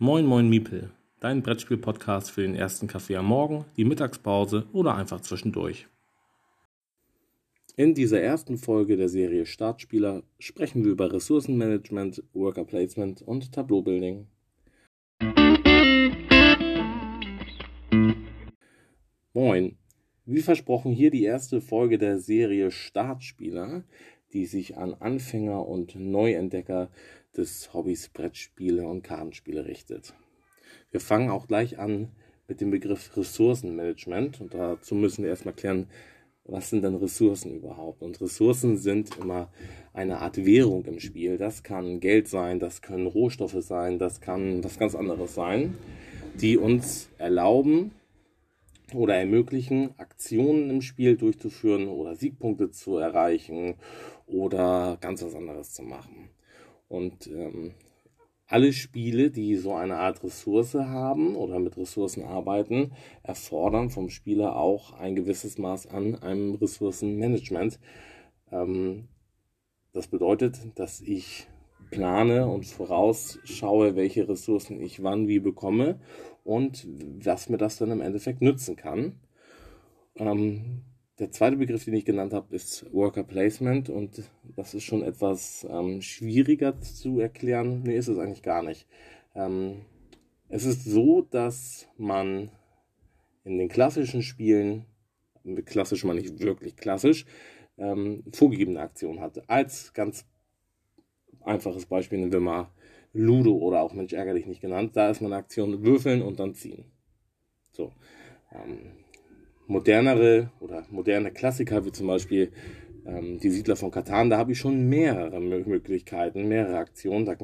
Moin Moin Miepel, dein Brettspiel-Podcast für den ersten Kaffee am Morgen, die Mittagspause oder einfach zwischendurch. In dieser ersten Folge der Serie Startspieler sprechen wir über Ressourcenmanagement, Worker Placement und Tableaubuilding. Moin, wie versprochen hier die erste Folge der Serie Startspieler, die sich an Anfänger und Neuentdecker des Hobbys Brettspiele und Kartenspiele richtet. Wir fangen auch gleich an mit dem Begriff Ressourcenmanagement und dazu müssen wir erstmal klären, was sind denn Ressourcen überhaupt? Und Ressourcen sind immer eine Art Währung im Spiel. Das kann Geld sein, das können Rohstoffe sein, das kann was ganz anderes sein, die uns erlauben oder ermöglichen, Aktionen im Spiel durchzuführen oder Siegpunkte zu erreichen oder ganz was anderes zu machen. Und ähm, alle Spiele, die so eine Art Ressource haben oder mit Ressourcen arbeiten, erfordern vom Spieler auch ein gewisses Maß an einem Ressourcenmanagement. Ähm, das bedeutet, dass ich plane und vorausschaue, welche Ressourcen ich wann wie bekomme und was mir das dann im Endeffekt nützen kann. Ähm, der zweite Begriff, den ich genannt habe, ist Worker Placement und das ist schon etwas ähm, schwieriger zu erklären. Nee, ist es eigentlich gar nicht. Ähm, es ist so, dass man in den klassischen Spielen, klassisch meine ich wirklich klassisch, ähm, vorgegebene Aktionen hat. Als ganz einfaches Beispiel nehmen wir mal Ludo oder auch Mensch ärgerlich nicht genannt. Da ist meine Aktion würfeln und dann ziehen. So. Ähm, modernere oder moderne Klassiker wie zum Beispiel ähm, die Siedler von Katan, da habe ich schon mehrere Möglichkeiten, mehrere Aktionen. Da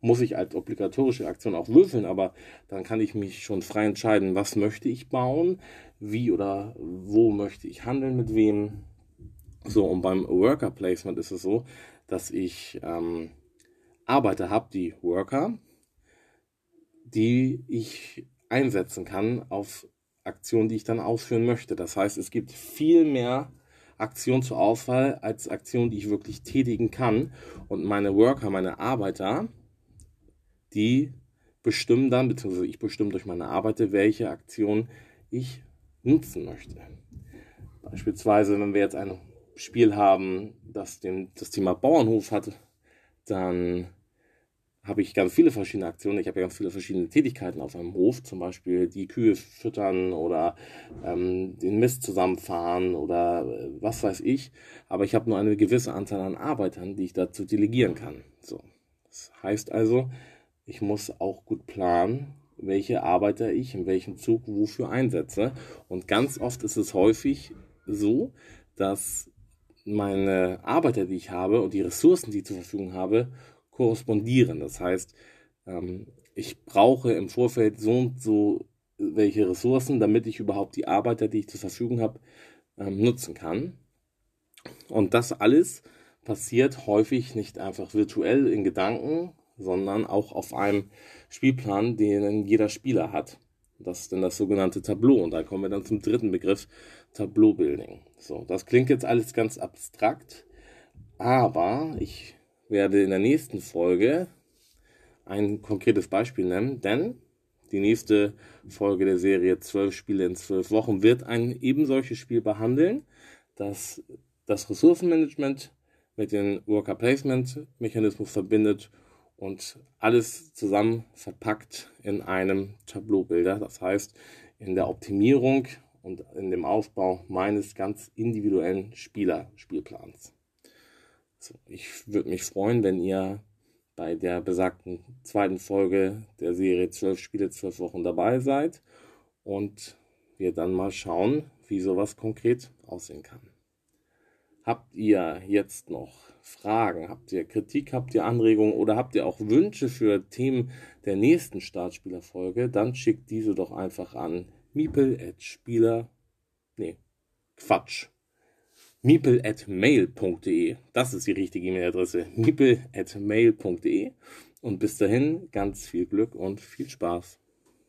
muss ich als obligatorische Aktion auch würfeln, aber dann kann ich mich schon frei entscheiden, was möchte ich bauen, wie oder wo möchte ich handeln, mit wem. So, und beim Worker Placement ist es so, dass ich ähm, Arbeiter habe, die Worker, die ich einsetzen kann auf Aktion, die ich dann ausführen möchte. Das heißt, es gibt viel mehr Aktionen zur Auswahl als Aktionen, die ich wirklich tätigen kann. Und meine Worker, meine Arbeiter, die bestimmen dann, beziehungsweise ich bestimme durch meine Arbeiter, welche Aktion ich nutzen möchte. Beispielsweise, wenn wir jetzt ein Spiel haben, das den, das Thema Bauernhof hat, dann habe ich ganz viele verschiedene Aktionen. Ich habe ja ganz viele verschiedene Tätigkeiten auf einem Hof, zum Beispiel die Kühe füttern oder ähm, den Mist zusammenfahren oder äh, was weiß ich. Aber ich habe nur eine gewisse Anzahl an Arbeitern, die ich dazu delegieren kann. So. Das heißt also, ich muss auch gut planen, welche Arbeiter ich in welchem Zug wofür einsetze. Und ganz oft ist es häufig so, dass meine Arbeiter, die ich habe und die Ressourcen, die ich zur Verfügung habe, korrespondieren. Das heißt, ähm, ich brauche im Vorfeld so und so welche Ressourcen, damit ich überhaupt die Arbeiter, die ich zur Verfügung habe, ähm, nutzen kann. Und das alles passiert häufig nicht einfach virtuell in Gedanken, sondern auch auf einem Spielplan, den jeder Spieler hat. Das ist dann das sogenannte Tableau. Und da kommen wir dann zum dritten Begriff, Tableau-Building. So, das klingt jetzt alles ganz abstrakt, aber ich werde in der nächsten Folge ein konkretes Beispiel nennen, denn die nächste Folge der Serie 12 Spiele in 12 Wochen wird ein eben solches Spiel behandeln, das das Ressourcenmanagement mit dem Worker Placement Mechanismus verbindet und alles zusammen verpackt in einem Tableau-Bilder. Das heißt, in der Optimierung und in dem Aufbau meines ganz individuellen Spielerspielplans. So, ich würde mich freuen, wenn ihr bei der besagten zweiten Folge der Serie 12 Spiele, 12 Wochen dabei seid und wir dann mal schauen, wie sowas konkret aussehen kann. Habt ihr jetzt noch Fragen? Habt ihr Kritik? Habt ihr Anregungen oder habt ihr auch Wünsche für Themen der nächsten Startspielerfolge? Dann schickt diese doch einfach an miepel.spieler. Nee, Quatsch miepel.mail.de. Das ist die richtige E-Mail-Adresse. miepel.mail.de. Und bis dahin ganz viel Glück und viel Spaß.